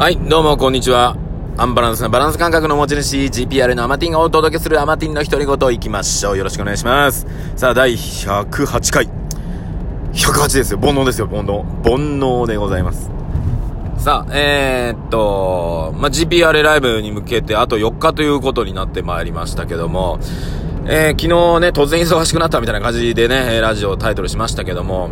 はい、どうもこんにちは。アンバランスなバランス感覚の持ち主、GPR のアマティンがお届けするアマティンの独り言行きましょう。よろしくお願いします。さあ、第108回。108ですよ。煩悩ですよ、煩悩。煩悩でございます。さあ、えー、っと、まあ、GPR ライブに向けてあと4日ということになってまいりましたけども、えー、昨日ね、突然忙しくなったみたいな感じでね、ラジオタイトルしましたけども、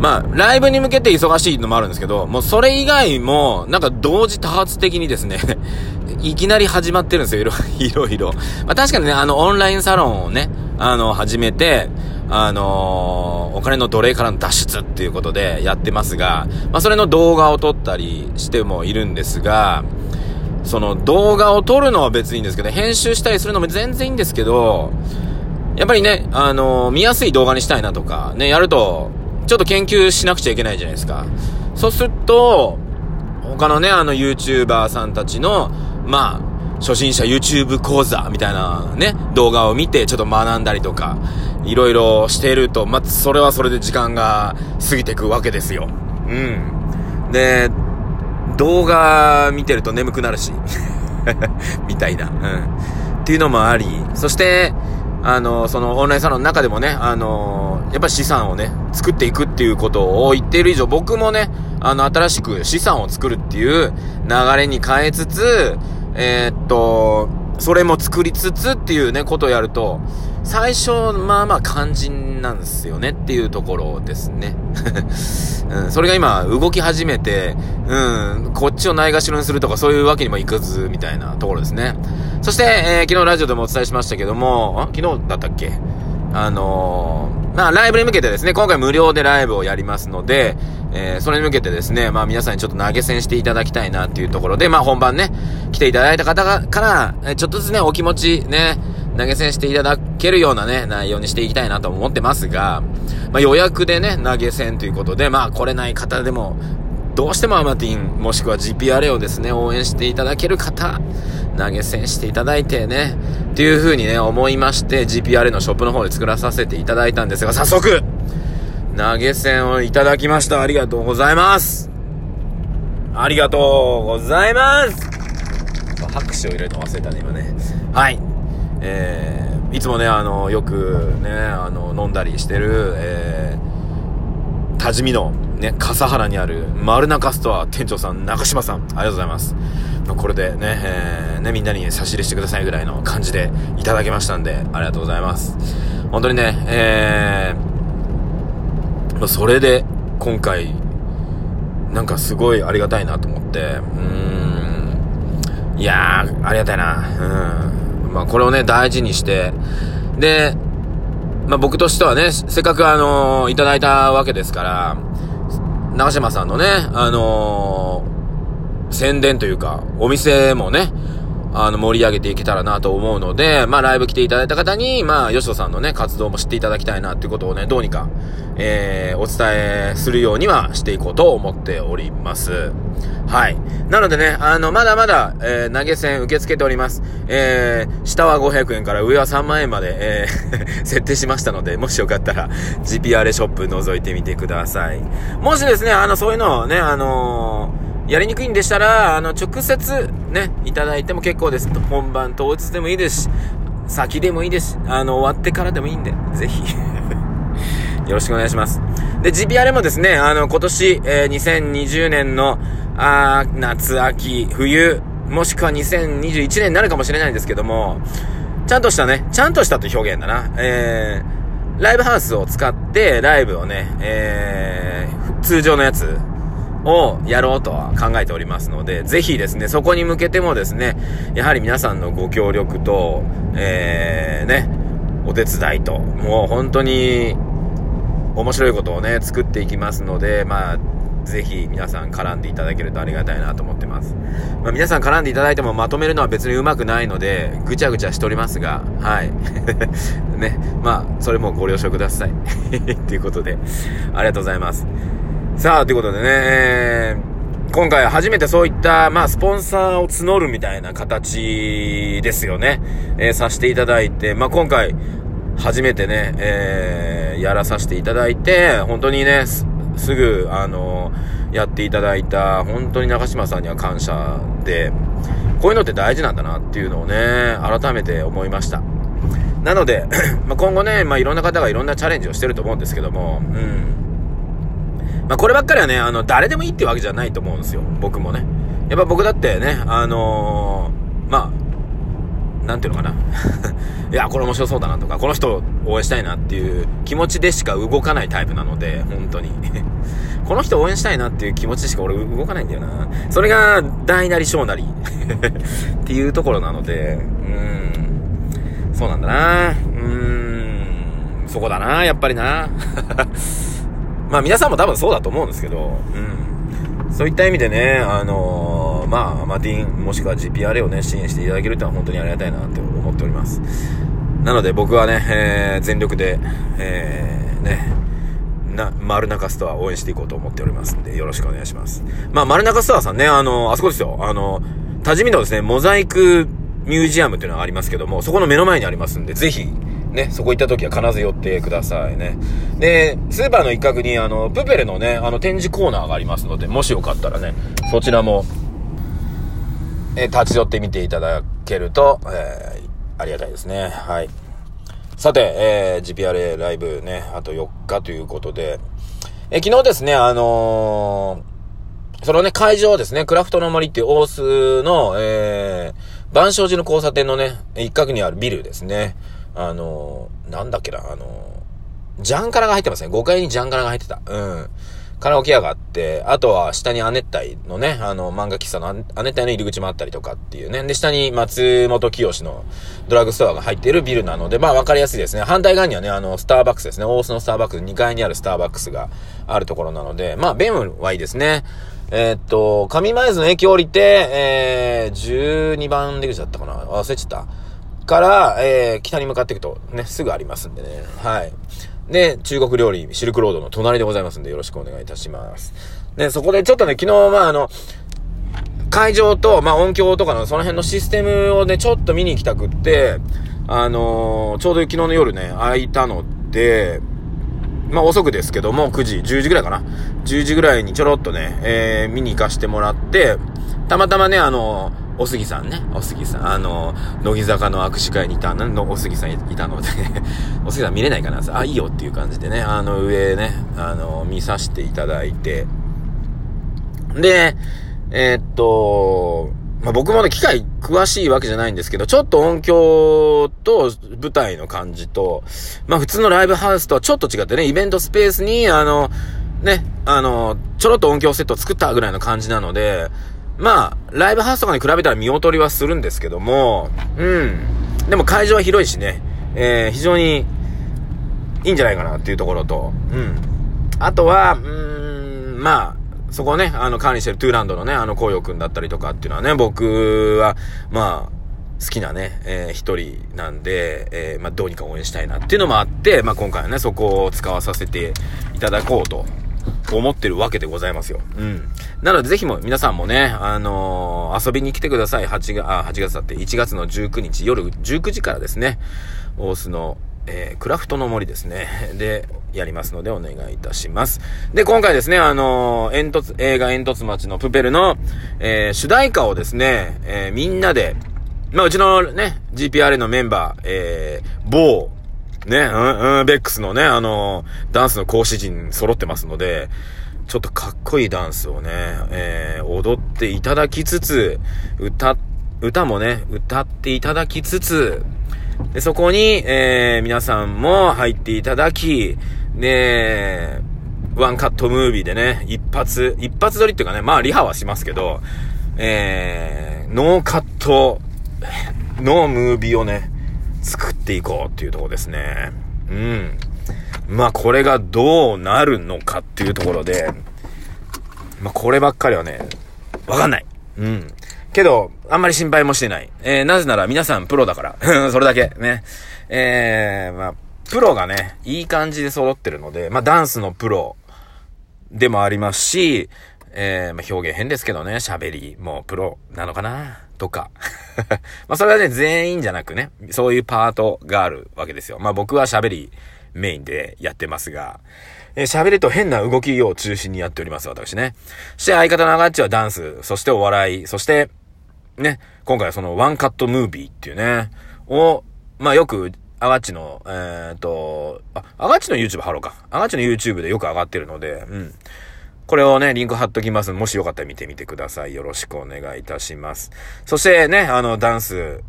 まあ、ライブに向けて忙しいのもあるんですけど、もうそれ以外も、なんか同時多発的にですね いきなり始まってるんですよ、いろ いろ。まあ確かにね、あの、オンラインサロンをね、あの、始めて、あのー、お金の奴隷からの脱出っていうことでやってますが、まあそれの動画を撮ったりしてもいるんですが、その動画を撮るのは別にいいんですけど、編集したりするのも全然いいんですけど、やっぱりね、あのー、見やすい動画にしたいなとか、ね、やると、ちょっと研究しなくちゃいけないじゃないですか。そうすると、他のね、あの YouTuber さんたちの、まあ、初心者 YouTube 講座みたいなね、動画を見てちょっと学んだりとか、いろいろしてると、まあ、それはそれで時間が過ぎていくわけですよ。うん。で、動画見てると眠くなるし、みたいな。うん。っていうのもあり、そして、あの、そのオンラインサロンの中でもね、あの、やっぱ資産をね、作っていくっていうことを言っている以上、僕もね、あの、新しく資産を作るっていう流れに変えつつ、えー、っと、それも作りつつっていうね、ことをやると、最初、まあまあ肝心なんですよねっていうところですね。うん、それが今、動き始めて、うん、こっちをないがしろにするとかそういうわけにもいかず、みたいなところですね。そして、えー、昨日ラジオでもお伝えしましたけども、昨日だったっけ？あのー、まあ、ライブに向けてですね、今回無料でライブをやりますので、えー、それに向けてですね、まあ皆さんにちょっと投げ銭していただきたいなっていうところで、まあ本番ね、来ていただいた方がから、えちょっとずつね、お気持ちね、投げ銭していただけるようなね、内容にしていきたいなと思ってますが、まあ予約でね、投げ銭ということで、まあ来れない方でも、どうしてもアマティン、もしくは GPRA をですね、応援していただける方、投げ銭していただいてね、っていう風にね、思いまして、GPR のショップの方で作らさせていただいたんですが、早速、投げ銭をいただきました。ありがとうございます。ありがとうございます。拍手を入れるの忘れたね、今ね。はい。えー、いつもね、あの、よくね、あの、飲んだりしてる、えー、多治見のね、笠原にある丸中ストア店長さん、中島さん、ありがとうございます。これでね、えー、ね、みんなに差し入れしてくださいぐらいの感じでいただきましたんで、ありがとうございます。本当にね、えー、それで今回、なんかすごいありがたいなと思って、うーん、いやー、ありがたいな、うん。まあこれをね、大事にして、で、まあ僕としてはね、せっかくあのー、いただいたわけですから、長島さんのね、あのー、宣伝というか、お店もね、あの、盛り上げていけたらなと思うので、まあ、ライブ来ていただいた方に、まあ、吉野さんのね、活動も知っていただきたいなっていうことをね、どうにか、えー、お伝えするようにはしていこうと思っております。はい。なのでね、あの、まだまだ、えー、投げ銭受け付けております。えー、下は500円から上は3万円まで、えー 設定しましたので、もしよかったら、GPR ショップ覗いてみてください。もしですね、あの、そういうのをね、あのーやりにくいんでしたら、あの、直接ね、いただいても結構です。本番当日でもいいですし、先でもいいですしあの、終わってからでもいいんで、ぜひ よろしくお願いします。で、GPR もですね、あの、今年、えー、2020年の、あ夏、秋、冬、もしくは2021年になるかもしれないんですけども、ちゃんとしたね、ちゃんとしたという表現だな。えー、ライブハウスを使ってライブをね、えー、通常のやつ、をやろうとは考えておりますので、ぜひですね、そこに向けてもですね、やはり皆さんのご協力と、えー、ね、お手伝いと、もう本当に面白いことをね、作っていきますので、まあ、ぜひ皆さん絡んでいただけるとありがたいなと思ってます。まあ、皆さん絡んでいただいてもまとめるのは別にうまくないので、ぐちゃぐちゃしておりますが、はい。ね、まあ、それもご了承ください。ということで、ありがとうございます。さあ、ということでね、えー、今回初めてそういった、まあ、スポンサーを募るみたいな形ですよね。えー、させていただいて、まあ、今回、初めてね、えー、やらさせていただいて、本当にね、すぐ、あのやっていただいた、本当に中島さんには感謝で、こういうのって大事なんだなっていうのをね、改めて思いました。なので、まあ今後ね、まあ、いろんな方がいろんなチャレンジをしてると思うんですけども、うん。まあ、こればっかりはね、あの、誰でもいいってわけじゃないと思うんですよ。僕もね。やっぱ僕だってね、あのー、まあ、なんていうのかな。いや、これ面白そうだなとか、この人を応援したいなっていう気持ちでしか動かないタイプなので、本当に。この人応援したいなっていう気持ちしか俺動かないんだよな。それが大なり小なり っていうところなので、うん。そうなんだな。うん。そこだな、やっぱりな。まあ皆さんも多分そうだと思うんですけど、うん。そういった意味でね、あのー、まあ、マティン、もしくは GPRA をね、支援していただけるってのは本当にありがたいなって思っております。なので僕はね、えー、全力で、えー、ね、な、丸中ストア応援していこうと思っておりますんで、よろしくお願いします。まあ、丸中ストアさんね、あの、あそこですよ。あの、多治見のですね、モザイクミュージアムっていうのがありますけども、そこの目の前にありますんで、ぜひ、ね、そこ行った時は必ず寄ってくださいね。で、スーパーの一角に、あの、プペルのね、あの、展示コーナーがありますので、もしよかったらね、そちらも、え立ち寄ってみていただけると、えー、ありがたいですね。はい。さて、えー、GPRA ライブね、あと4日ということで、え、昨日ですね、あのー、そのね、会場ですね、クラフトの森っていう大須の、えー、万象寺の交差点のね、一角にあるビルですね。あの、なんだっけな、あの、ジャンカラが入ってますね。5階にジャンカラが入ってた。うん。カラオケ屋があって、あとは下に亜熱帯のね、あの、漫画喫茶の亜熱帯の入り口もあったりとかっていうね。で、下に松本清のドラッグストアが入っているビルなので、まあ分かりやすいですね。反対側にはね、あの、スターバックスですね。大須のスターバックス、2階にあるスターバックスがあるところなので、まあ、便はいいですね。えー、っと、上前津の駅降りて、えー、12番出口だったかな忘れちゃった。から、えー、北に向かっていくと、ね、すぐありますんでね。はい。で、中国料理、シルクロードの隣でございますんで、よろしくお願いいたします。で、そこでちょっとね、昨日、まあ、あの、会場と、まあ、音響とかのその辺のシステムをね、ちょっと見に行きたくって、あのー、ちょうど昨日の夜ね、空いたので、まあ、遅くですけども、9時、10時ぐらいかな ?10 時ぐらいにちょろっとね、えー、見に行かしてもらって、たまたまね、あのーお杉さんね、お杉さん、あの、乃木坂の握手会にいたの、お杉さんいたので。お杉さん見れないかな。あ、いいよっていう感じでね、あの、上ね、あの、見させていただいて、で、えー、っと、まあ、僕もね、機械詳しいわけじゃないんですけど、ちょっと音響と舞台の感じと、まあ、普通のライブハウスとはちょっと違ってね、イベントスペースに、あの、ね、あの、ちょろっと音響セットを作ったぐらいの感じなので、まあ、ライブハウスとかに比べたら見劣りはするんですけども、うん。でも会場は広いしね、えー、非常にいいんじゃないかなっていうところと、うん。あとは、うーん、まあ、そこをね、あの、管理してるトゥーランドのね、あの、紅葉くんだったりとかっていうのはね、僕は、まあ、好きなね、えー、一人なんで、えー、まあ、どうにか応援したいなっていうのもあって、まあ、今回はね、そこを使わさせていただこうと思ってるわけでございますよ。うん。なので、ぜひも、皆さんもね、あのー、遊びに来てください。8月、あ、8月だって、1月の19日、夜19時からですね、大須の、えー、クラフトの森ですね。で、やりますのでお願いいたします。で、今回ですね、あのー、煙突、映画煙突町のプペルの、えー、主題歌をですね、えー、みんなで、まあ、うちのね、GPRA のメンバー、えー、某、ね、うん、うん、ベックスのね、あの、ダンスの講師陣揃ってますので、ちょっとかっこいいダンスをね、えー、踊っていただきつつ、歌、歌もね、歌っていただきつつ、で、そこに、えー、皆さんも入っていただき、で、ワンカットムービーでね、一発、一発撮りっていうかね、まあリハはしますけど、えー、ノーカット、ノームービーをね、作っていこうっていうとこですね。うん。まあこれがどうなるのかっていうところで、まあこればっかりはね、わかんない。うん。けど、あんまり心配もしてない。えー、なぜなら皆さんプロだから。それだけ。ね。えー、まあ、プロがね、いい感じで揃ってるので、まあダンスのプロでもありますし、えー、まあ表現変ですけどね、喋りもプロなのかなとか。まあそれはね、全員じゃなくね、そういうパートがあるわけですよ。まあ僕は喋りメインでやってますが、え、喋りと変な動きを中心にやっております、私ね。そして相方のアガッチはダンス、そしてお笑い、そして、ね、今回はそのワンカットムービーっていうね、を、まあよく、アガッチの、えー、っと、あ、アガッチの YouTube 貼ろうか。アガッチの YouTube でよく上がってるので、うん。これをね、リンク貼っときます。もしよかったら見てみてください。よろしくお願いいたします。そしてね、あの、ダンス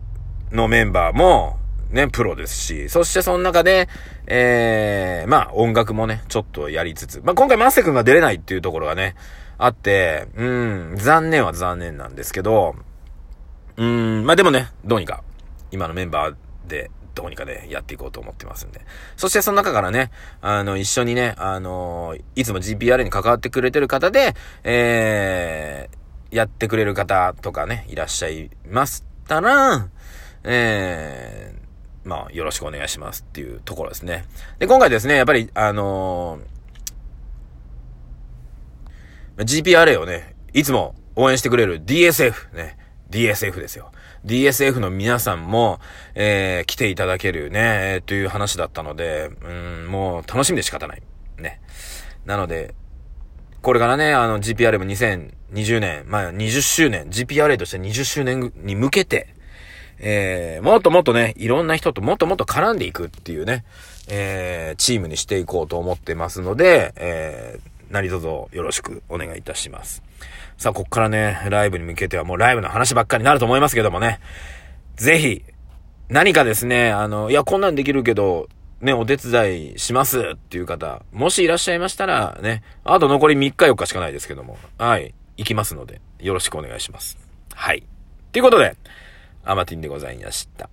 のメンバーも、ね、プロですし、そしてその中で、えー、まあ音楽もね、ちょっとやりつつ、まあ今回マッセ君が出れないっていうところがね、あって、うん、残念は残念なんですけど、うん、まあでもね、どうにか、今のメンバーで、どうにかね、やっていこうと思ってますんで。そしてその中からね、あの、一緒にね、あの、いつも GPR に関わってくれてる方で、えー、やってくれる方とかね、いらっしゃいましたら、えー、まあ、よろしくお願いしますっていうところですね。で、今回ですね、やっぱり、あのー、GPRA をね、いつも応援してくれる DSF ね、DSF ですよ。DSF の皆さんも、えー、来ていただけるね、えー、という話だったので、うん、もう楽しみで仕方ない。ね。なので、これからね、あの GPRA も2020年、まあ20周年、GPRA として20周年に向けて、えー、もっともっとね、いろんな人ともっともっと絡んでいくっていうね、えー、チームにしていこうと思ってますので、えー、何卒よろしくお願いいたします。さあ、こっからね、ライブに向けてはもうライブの話ばっかりになると思いますけどもね、ぜひ、何かですね、あの、いや、こんなんできるけど、ね、お手伝いしますっていう方、もしいらっしゃいましたら、ね、あと残り3日4日しかないですけども、はい、行きますので、よろしくお願いします。はい。ということで、アマティンでございました。